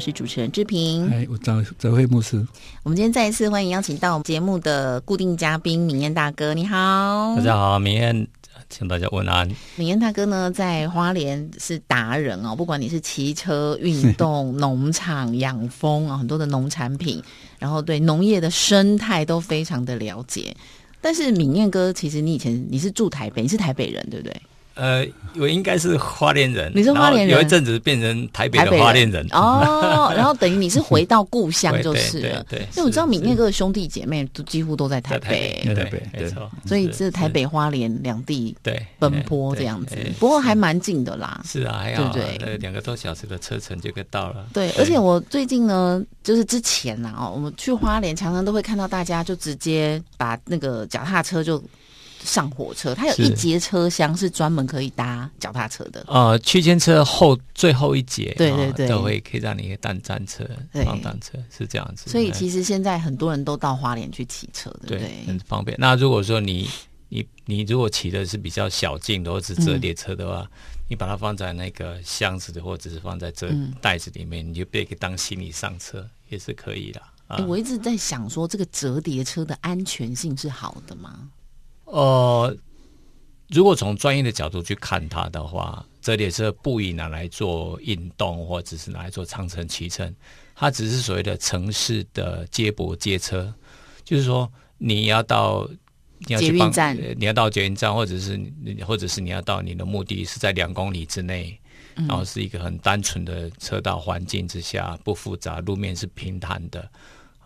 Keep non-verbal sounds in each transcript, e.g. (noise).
我是主持人志平，哎，我张泽慧牧师。我们今天再一次欢迎邀请到我们节目的固定嘉宾明燕大哥，你好，大家好，明燕，请大家问安。明燕大哥呢，在花莲是达人哦，不管你是骑车、运动、农场、养蜂啊，很多的农产品，然后对农业的生态都非常的了解。但是明燕哥，其实你以前你是住台北，你是台北人，对不对？呃，我应该是花莲人，你是花莲人，有一阵子变成台北的花莲人哦。然后等于你是回到故乡就是了，(laughs) 对。因为我知道闽念哥的兄弟姐妹都几乎都在台北，台北没错。所以是台北花莲两地对奔波这样子，不过还蛮近的啦。是啊，还要对两个多小时的车程就可以到了。对，而且我最近呢，就是之前呐哦，我们去花莲常常都会看到大家就直接把那个脚踏车就。上火车，它有一节车厢是专门可以搭脚踏车的。呃，区间车后最后一节，对对对，都会可以让你单单车、放单车，是这样子。所以其实现在很多人都到花莲去骑车，对不对？很方便。那如果说你你你如果骑的是比较小径的或者折叠车的话，你把它放在那个箱子的或者是放在这袋子里面，你就别给当行李上车也是可以的。哎，我一直在想说，这个折叠车的安全性是好的吗？呃，如果从专业的角度去看它的话，折叠车不宜拿来做运动，或者是拿来做长城骑乘。它只是所谓的城市的接驳街车，就是说你要到你要去帮站，你要到捷运站，或者是或者是你要到你的目的是在两公里之内，然后是一个很单纯的车道环境之下，不复杂，路面是平坦的。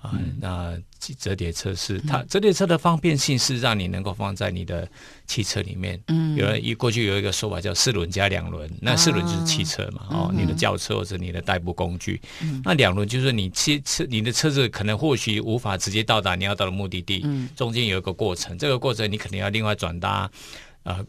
啊，那折叠车是它折叠车的方便性是让你能够放在你的汽车里面。嗯，有人一过去有一个说法叫四轮加两轮，那四轮就是汽车嘛，哦，你的轿车或者你的代步工具。那两轮就是你汽车，你的车子可能或许无法直接到达你要到的目的地，嗯。中间有一个过程，这个过程你肯定要另外转搭啊，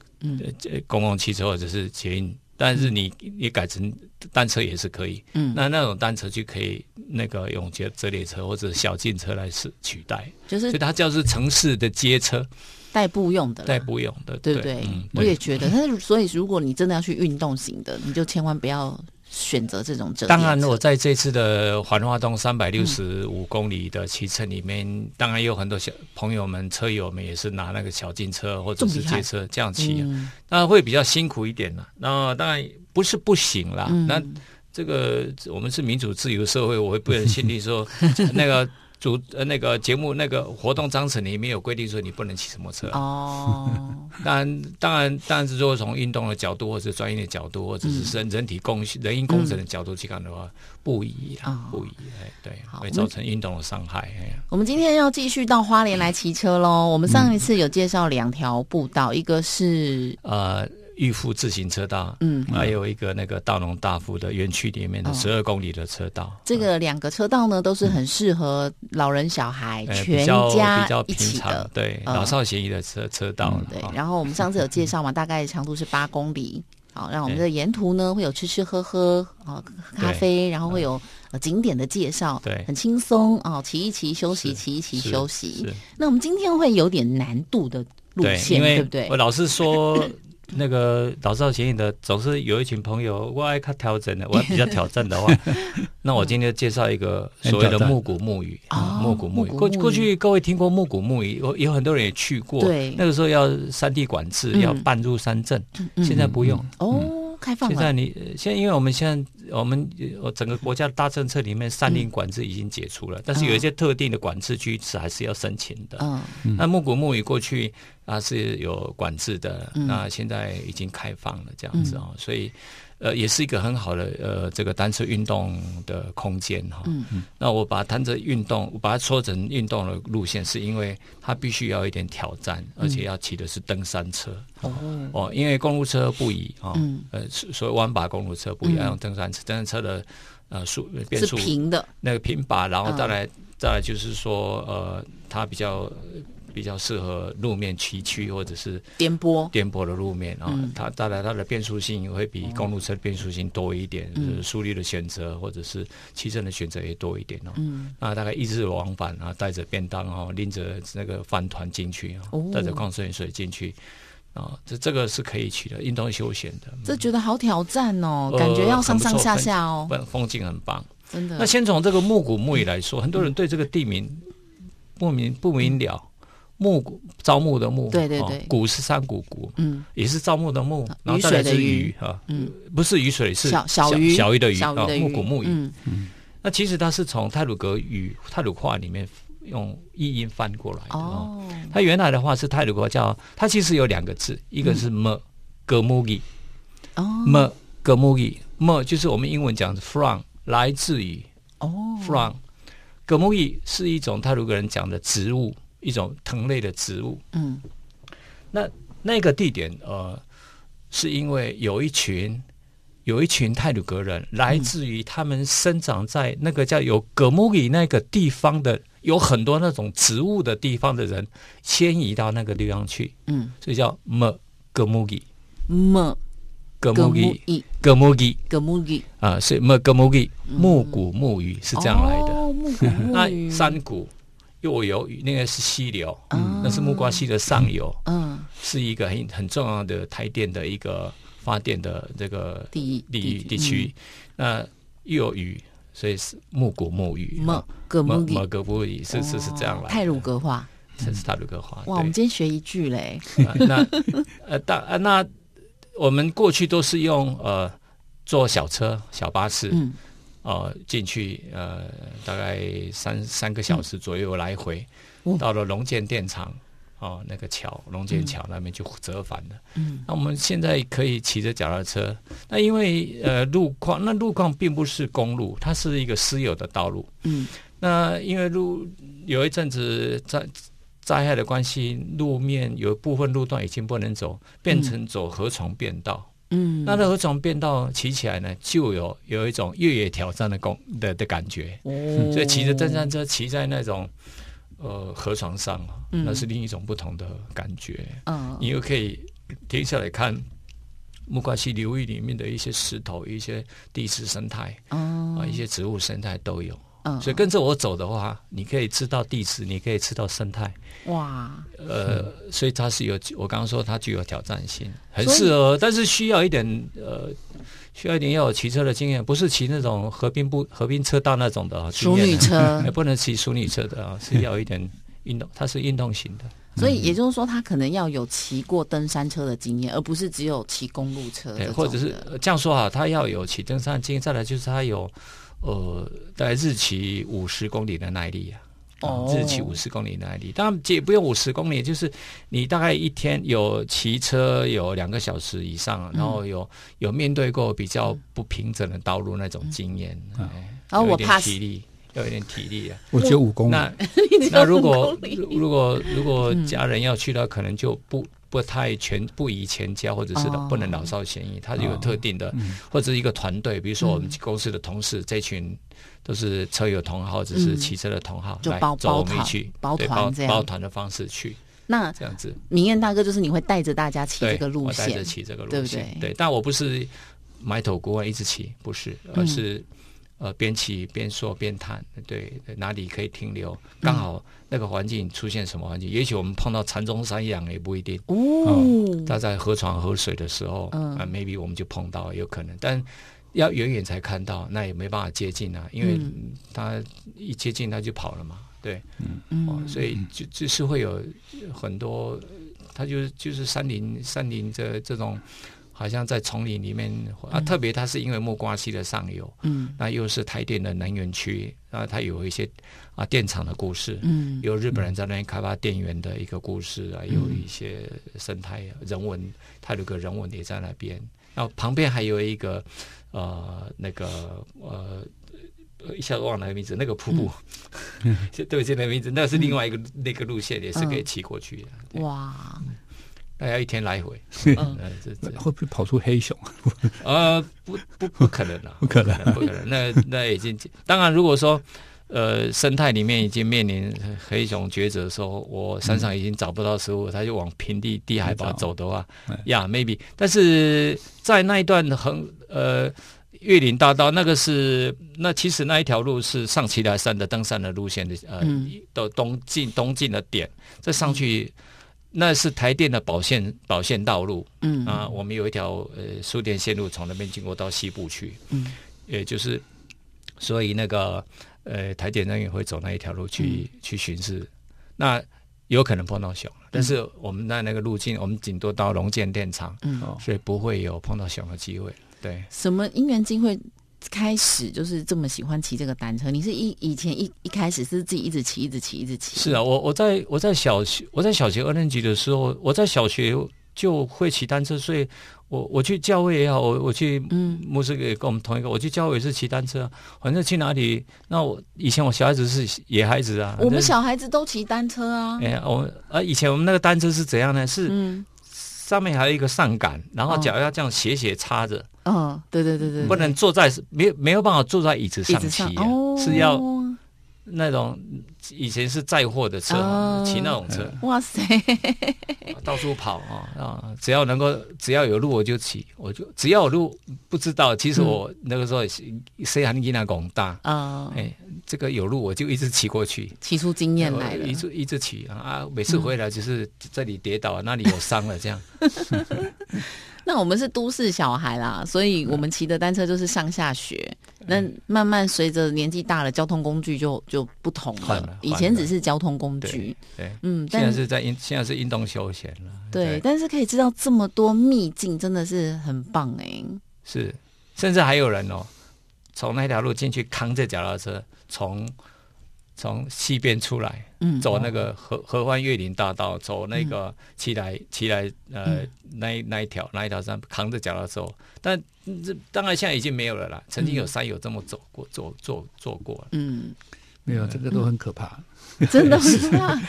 公共汽车或者是捷运。但是你你改成单车也是可以，嗯，那那种单车就可以那个用折折叠车或者小径车来是取代，就是所以它叫是城市的街车，代步用的，代步用的，对。不对？我也觉得，但是所以如果你真的要去运动型的，你就千万不要。选择这种折当然，我在这次的环化东三百六十五公里的骑乘里面，当然也有很多小朋友们、车友们也是拿那个小金车或者是街车这样骑，那会比较辛苦一点了。那当然不是不行啦，那这个我们是民主自由社会，我会不忍心地说 (laughs) 那个。主呃那个节目那个活动章程里面有规定说你不能骑什么车哦，(laughs) 当然当然当然是说从运动的角度或者专业的角度或者是人人体工人因工程的角度去看的话不宜啊不宜哎对会造成运动的伤害哎。我们今天要继续到花莲来骑车喽。我们上一次有介绍两条步道，一个是呃。玉富自行车道，嗯，还有一个那个大农大富的园区里面的十二公里的车道。这个两个车道呢，都是很适合老人、小孩全家比较一起的，对老少咸宜的车车道。对，然后我们上次有介绍嘛，大概长度是八公里。好，(laughs) 让我们的沿途呢会有吃吃喝喝啊咖啡，然后会有景点的介绍，对，很轻松啊，骑一骑休息，骑一骑休息。那我们今天会有点难度的路线，对不对？我老是说。那个老少咸宜的，总是有一群朋友我爱看调整的，我比较挑战的话，(laughs) 那我今天介绍一个所谓的木古木语啊，木古木语。过过去各位听过木古木语，有有很多人也去过。对，那个时候要山地管制，要半入山镇，现在不用哦。开放了，现在你呃现在因为我们现在我们呃整个国家的大政策里面，山林管制已经解除了，但是有一些特定的管制区是还是要申请的。嗯。那木古木语过去啊是有管制的，嗯。那现在已经开放了这样子哦，所以呃也是一个很好的呃这个单车运动的空间哈。嗯。那我把单车运动，我把它说成运动的路线，是因为它必须要一点挑战，而且要骑的是登山车。哦，哦，因为公路车不宜啊，嗯。呃，所所谓弯把公路车不宜，嗯要用登山车，登山车的呃速变是速平的，那个平把，然后嗯。再来、再来就是说呃，它比较比较适合路面崎岖或者是颠簸，颠簸的路面啊、嗯它带来它的变速性会比公路车的变速性多一点，嗯就是速率的选择或者是骑乘的选择也多一点哦。嗯那大概一日往返啊，带着便当哦，拎着那个饭团进去哦哦，带着矿泉水进去啊，这这个是可以去的，运动休闲的，这觉得好挑战哦，呃感觉要上上下下哦，风风景很棒。真的。那先从这个木古木语来说，很多人对这个地名不明不明了。木谷招募的木，哦对对对。谷是山谷谷，嗯。也是招募的木，然后雨再来是鱼啊，嗯，不是雨水是小小鱼小鱼的鱼啊木谷木鱼。嗯。那其实它是从泰鲁格语、泰鲁话里面用译音翻过来的哦。哦，它原来的话是泰鲁国叫，它其实有两个字，一个是 m 格木伊哦。m 格木吉 m 就是我们英文讲的 from 来自于哦。from 格木伊是一种泰鲁格人讲的植物，一种藤类的植物。嗯。那那个地点呃，是因为有一群有一群泰鲁格人来自于他们生长在那个叫有格木里那个地方的，有很多那种植物的地方的人迁移到那个地方去，嗯，所以叫么格木里。么格木格木里。伊格木里。格木伊啊，是么格木里木谷木鱼是这样来的。哦，木谷木那山谷又有那个是溪流，嗯那是木瓜溪的上游。嗯是一个很很重要的台电的一个发电的这个地地地区。那又有雨，所以是木古木雨。么格么木伊么格木语是是是这样来。泰鲁格话。这是泰鲁格话。哇，我们今天学一句嘞，啊那 (laughs) 呃大呃那我们过去都是用呃坐小车小巴士嗯呃进去呃大概三三个小时左右来回，哦到了龙建电厂。哦，那个桥龙建桥那边就折返了。嗯那我们现在可以骑着脚踏车，那因为呃路况，那路况并不是公路，它是一个私有的道路。嗯那因为路有一阵子灾灾害的关系，路面有一部分路段已经不能走，变成走河床便道。嗯，那那河床便道骑起来呢，就有有一种越野挑战的功的的感觉。哦所以骑着登山车骑在那种呃河床上那是另一种不同的感觉。嗯你又可以停下来看木瓜溪流域里面的一些石头、一些地质生态哦啊、一些植物生态都有。嗯，所以跟着我走的话，你可以知道地质，你可以知道生态。哇，呃，所以它是有我刚刚说它具有挑战性，很适合，但是需要一点呃。需要一点要有骑车的经验，不是骑那种河滨不河滨车道那种的啊淑女车也，(laughs) 不能骑淑女车的啊，是要有一点运动，它是运动型的。所以也就是说，他可能要有骑过登山车的经验，而不是只有骑公路车对，或者是这样说哈，他要有骑登山经验，再来就是他有呃，大概日骑五十公里的耐力啊。哦。日骑五十公里的耐力，当然也不用五十公里，就是你大概一天有骑车有两个小时以上，然后有有面对过比较不平整的道路那种经验，哎然后我有一点体力，要有点体力啊。我只有五公里，那 (laughs) 那如果如果如果家人要去的，可能就不不太全不宜全家，或者是哦。不能老少咸宜，它就有特定的，嗯。或者是一个团队，比如说我们公司的同事，这群都是车友同好，或者是骑车的同好，来就包走我包团们一起包对包团这样。包团的方式去那这样子。明艳大哥就是你会带着大家骑，这个路线带着，骑这个对不路线，对对，但我不是埋头苦干一直骑，不是，而是、呃边骑边说边谈，对，哪里可以停留，刚好那个环境出现什么环境，也许我们碰到禅宗山羊也不一定。哦，他在河床河水的时候，嗯。啊，maybe 我们就碰到，有可能，但要远远才看到，那也没办法接近啊，因为嗯。它一接近他就跑了嘛，对，哦嗯，所以就就是会有很多，他就是就是山林山林这这种好像在丛林里面啊，特别它是因为木瓜溪的上游，嗯。那又是台电的能源区，啊，它有一些啊电厂的故事，嗯。有日本人在那边开发电源的一个故事啊，有一些生态人文，它有个人文也在那边。然后旁边还有一个呃那个呃。一下子忘了那个名字，那个瀑布，嗯。(laughs) 对不起，那个名字，那是另外一个那个路线，也是可以骑过去的。对。哇，大概一天来回，嗯呃，这这会不会跑出黑熊？(laughs) 呃，不不不可能啊，(laughs) 不可能不可能。那那已经，当然，如果说呃生态里面已经面临黑熊抉择的时候，我山上已经找不到食物，它就往平地低海拔走的话嗯，呀、maybe。但是在那一段横呃。岳岭大道那个是那其实那一条路是上奇来山的登山的路线的呃嗯的东进东进的点，再上去那是台电的保线保线道路，嗯。啊，我们有一条呃输电线路从那边经过到西部去，嗯，也就是所以那个呃台电人员会走那一条路去、嗯。去巡视，那有可能碰到熊，但是我们在那个路径，我们顶多到龙建电厂，嗯，哦所以不会有碰到熊的机会。对，什么因缘机会开始就是这么喜欢骑这个单车？你是一以前一一开始是自己一直骑，一直骑，一直骑？是啊，我我在我在小学我在小学二年级的时候，我在小学就会骑单车，所以我我去教会也好，我我去嗯牧师也跟我们同一个，我去教会也是骑单车啊，反正去哪里，那我以前我小孩子是野孩子啊，我们小孩子都骑单车啊。哎呀，我啊以前我们那个单车是怎样呢？是嗯上面还有一个上杆，然后哦。脚要这样斜斜插着，嗯，对对对对，不能坐在没有没有办法坐在椅子上骑、是要那种以前是载货的车，哦。骑那种车。哇塞，(laughs) 到处跑啊啊！只要能够，只要有路我就骑，我就只要有路不知道，其实我那个时候也是谁喊你那拱大，嗯，哎，这个有路我就一直骑过去，骑出经验来了一。直一直骑啊啊！每次回来就是这里跌倒，那里有伤了，这样。(laughs) 那我们是都市小孩啦，所以我们骑的单车就是上下学。那慢慢随着年纪大了，交通工具就就不同了。以前只是交通工具，对，嗯，现在但是在运，现在是运动休闲了。对，但是可以知道这么多秘境，真的是很棒哎。是，甚至还有人哦，从那条路进去扛着脚踏车，从从西边出来，嗯，走那个合合欢月林大道，走那个起来起来呃嗯那一那一条那一条山，扛着脚踏车，但这当然现在已经没有了啦。曾经有山友这么走过，做做做过了。嗯，没有，这个都很可怕。真的 (laughs) 是啊，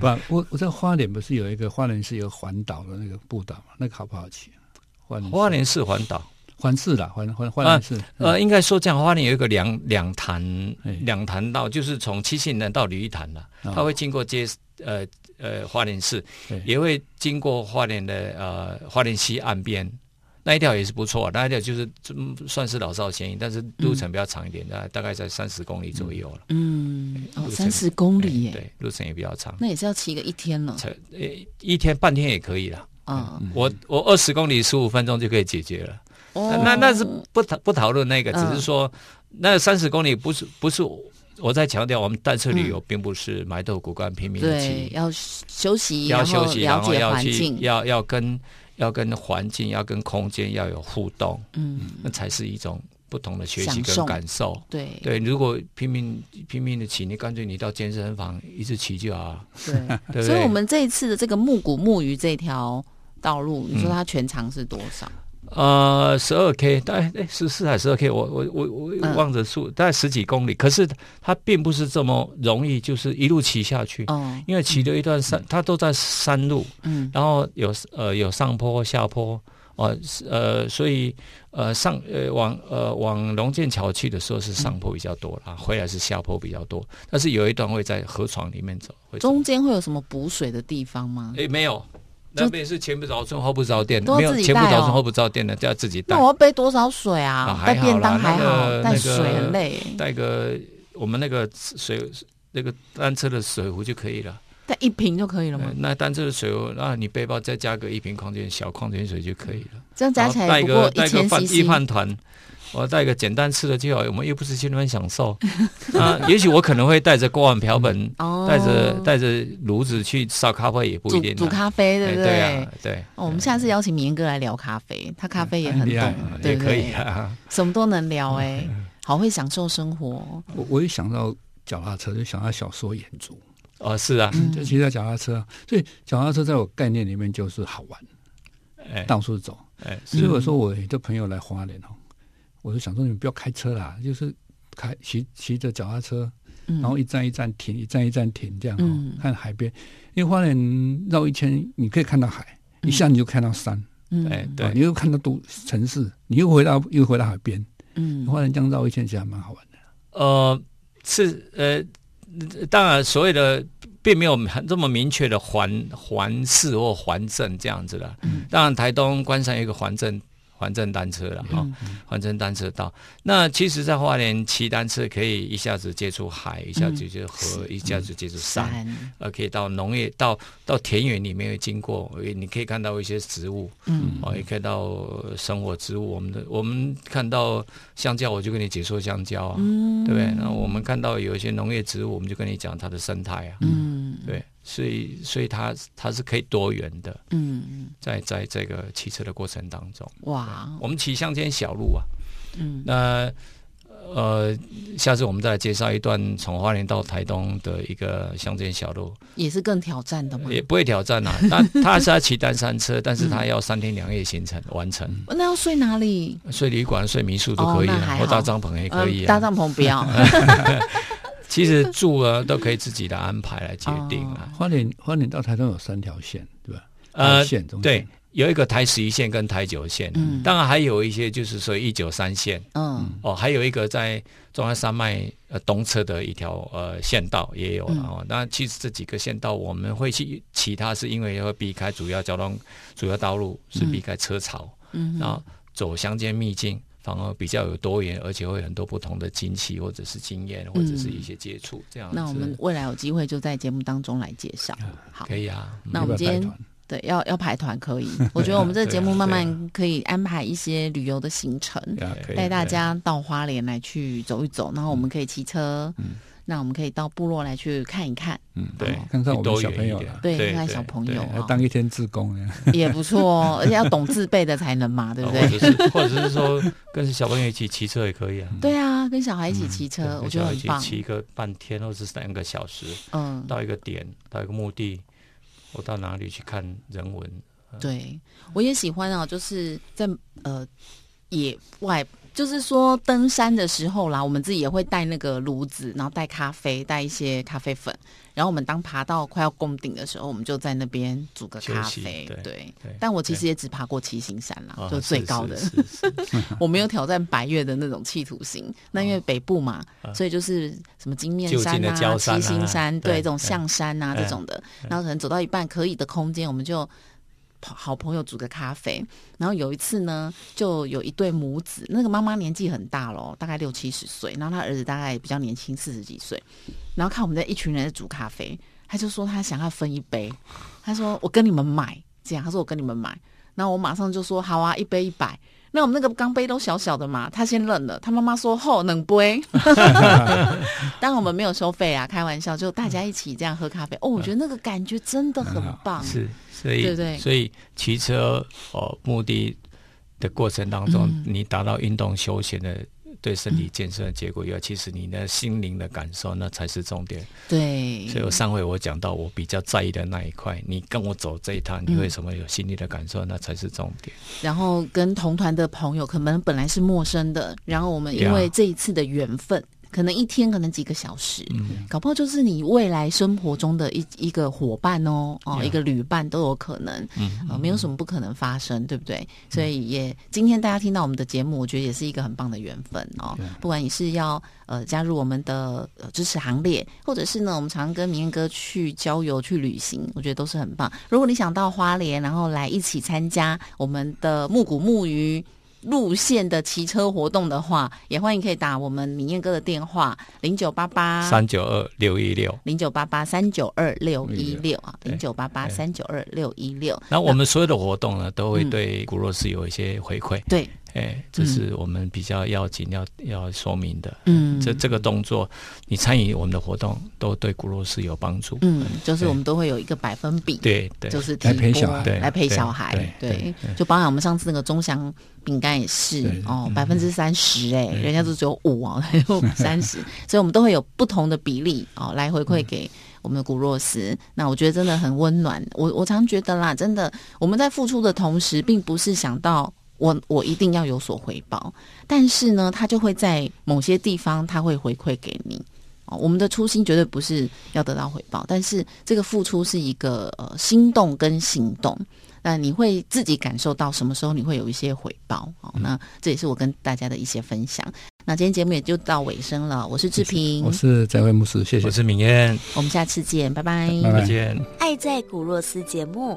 不，我我在花莲不是有一个花莲是有环岛的那个步道嘛？那个好不好骑？花莲花莲市环岛，环市啦，环环花莲市。呃，应该说这样，花莲有一个两两潭两潭道，就是从七星人到鲤鱼潭了，它会经过街呃呃花莲市，也会经过花莲的呃花莲溪岸边。那一条也是不错，那一条就是嗯算是老少咸宜，但是路程比较长一点，大、大概在三十公里左右了。嗯，哦，三十公里耶，对，路程也比较长，那也是要骑个一天了。一天半天也可以了。啊，我我二十公里十五分钟就可以解决了。哦那那是不讨不讨论那个，嗯只是说那三十公里不是不是我在强调，我们单车旅游并不是埋头苦干拼命的，骑，要休息，要休息，然后要去。要要跟要跟环境要跟空间要有互动，嗯，那才是一种不同的学习跟感受。对对，如果拼命拼命的骑，你干脆你到健身房一直骑就好了，(laughs) 对。所以，我们这一次的这个木谷木鱼这条道路，你说嗯它全长是多少？呃，十二 K，大概哎十四还是十二 K，我我我我嗯忘了数，大概十几公里。可是它并不是这么容易，就是一路骑下去，哦，因为骑了一段山，它都在山路，嗯然后有呃有上坡下坡，哦呃，所以呃上呃往呃往龙剑桥去的时候是上坡比较多啦，回来是下坡比较多，但是有一段会在河床里面走，会走中间会有什么补水的地方吗？诶没有。就那边是前不着村后不着店，没有前不着村后不着店的，就要自己带那。我要背多少水啊啊？带便当还好，带个水很累，带个我们那个水那个单车的水壶就可以了。带一瓶就可以了吗呃？那单车的水壶，那你背包再加个一瓶矿泉小矿泉水就可以了。这样加起来不过个带个饭。饭团，我带个简单吃的就好，我们又不是去那边享受。(laughs) 啊，也许我可能会带着锅碗瓢盆，哦，带着带着炉子去烧咖啡，也不一定啊。煮咖啡，对哎不对啊，对，哦，我们下次邀请明哥来聊咖啡，他咖啡也很很厉害懂，对可以？啊。什么都能聊 (laughs) 哎，好会享受生活。我我一想到脚踏车，就想到小说眼珠，哦，是啊，嗯就骑着脚踏车。啊，所以脚踏车在我概念里面就是好玩，哎。到处走。哎，所以我说我有的朋友来花莲哦，我就想说你们不要开车啦，就是开骑骑着脚踏车，嗯，然后一站一站停，一站一站停，这样哦，嗯。看海边。因为花莲绕一圈，你可以看到海，嗯。一下你就看到山，嗯。哎，啊对你，又看到都城市，你又回到又回到海边。嗯。花莲这样绕一圈，其实还蛮好玩的。呃，是呃，当然所谓的并没有很这么明确的环环市或环镇这样子的。嗯当然，台东关山有一个环镇环镇单车了哈，嗯环镇单车道。那其实，在花莲骑单车可以一下子接触海，一下子接触河，一下子接触山。呃，可以到农业，到到田园里面经过，你可以看到一些植物，嗯哦，也看到呃生活植物。我们的我们看到香蕉，我就跟你解说香蕉啊，嗯对不对？那我们看到有一些农业植物，我们就跟你讲它的生态啊，嗯对，所以所以它它是可以多元的，嗯，在在这个骑车的过程当中，哇，我们骑乡间小路啊，嗯那呃，下次我们再来介绍一段从花莲到台东的一个乡间小路，也是更挑战的吗。也不会挑战啊。那 (laughs) 他是要骑单山车，但是他要三天两夜行程完成，那要睡哪里？睡旅馆、睡民宿都可以啊，或搭帐篷也可以嗯搭啊。帐篷不要。其实住啊都可以自己的安排来决定哦啊。花莲花莲到台东有三条线，对吧？呃线中对，有一个台十一线跟台九线，嗯当然还有一些就是说一九三线嗯哦，还有一个在中央山脉呃东侧的一条呃县道也有嗯了哦。那其实这几个县道我们会去其他是因为要避开主要交通主要道路是避开车潮，嗯然后走乡间秘境。反而比较有多元，而且会很多不同的惊奇，或者是经验，或者是一些接触，这样子。那我们未来有机会就在节目当中来介绍。好，可以啊，那我们今天对要要排团可以，我觉得我们这个节目慢慢 (laughs) 可以安排一些旅游的行程，带大家到花莲来去走一走，然后我们可以骑车，那我们可以到部落来去看一看，嗯，对看看我们多小朋友了，对，看看小朋友来啊，当一天志工呢。也不错哦，而且要懂自备的才能嘛，对不对？呃或者是 (laughs) 或者是说跟小朋友一起骑车也可以啊。(laughs) 对啊，跟小孩一起骑车，我觉得很棒。骑个半天或者是三个小时，嗯，到一个点，到一个目的，我到哪里去看人文？对，我也喜欢啊，就是在呃野外，就是说登山的时候啦，我们自己也会带那个炉子，然后带咖啡，带一些咖啡粉，然后我们当爬到快要攻顶的时候，我们就在那边煮个咖啡。对对，对但我其实也只爬过七星山啦，啊就最高的。(laughs) 我没有挑战白月的那种企图心，那因为北部嘛，所以就是什么金面山啊、山啊七星山，对对这种象山啊这种的，然后可能走到一半可以的空间，我们就跑好朋友煮个咖啡。然后有一次呢，就有一对母子，那个妈妈年纪很大咯，大概六七十岁，然后他儿子大概比较年轻，四十几岁，然后看我们在一群人在煮咖啡，他就说他想要分一杯，他说我跟你们买，这样，他说我跟你们买，然后我马上就说好啊，一杯一百。那我们那个钢杯都小小的嘛，他先冷了，他妈妈说后冷杯，(laughs) 但我们没有收费啊，开玩笑，就大家一起这样喝咖啡。哦，我觉得那个感觉真的很棒。是，所以对不对所以骑车哦目的的过程当中，嗯你达到运动休闲的。对身体健身的结果以外，其实你的心灵的感受那才是重点。对，所以我上回我讲到我比较在意的那一块，你跟我走这一趟，你为什么有心理的感受，那才是重点。然后跟同团的朋友可能本来是陌生的，然后我们因为这一次的缘分。可能一天，可能几个小时，嗯搞不好就是你未来生活中的一一个伙伴哦，哦一个旅伴都有可能，嗯呃，没有什么不可能发生，对不对？所以也今天大家听到我们的节目，我觉得也是一个很棒的缘分哦。不管你是要呃加入我们的呃支持行列，或者是呢，我们常跟明彦哥去郊游、去旅行，我觉得都是很棒。如果你想到花莲，然后来一起参加我们的木谷木鱼。路线的骑车活动的话，也欢迎可以打我们明艳哥的电话零九八八三九二六一六。零九八八三九二六一六啊，对零九八八三九二六一六。那我们所有的活动呢，都会嗯对古若斯有一些回馈。对哎，这是我们比较要紧要要说明的。嗯，这这个动作，你参与我们的活动，都对古洛斯有帮助。嗯，就是我们都会有一个百分比，对对，就是来陪提拨小孩。来陪小孩，对对，就包含我们上次那个中祥饼干也是哦，百分之三十哎，人家都只有五哦，还有三十，(laughs) 所以我们都会有不同的比例哦来回馈给。我们的古若斯，那我觉得真的很温暖。我我常觉得啦，真的我们在付出的同时，并不是想到我我一定要有所回报，但是呢，他就会在某些地方他会回馈给你。哦，我们的初心绝对不是要得到回报，但是这个付出是一个呃心动跟行动。那你会自己感受到什么时候你会有一些回报？哦，那这也是我跟大家的一些分享。那今天节目也就到尾声了，我是志平我，是在位牧师，谢谢我。是明燕，我们下次见，拜拜。拜拜再见。爱在古若斯节目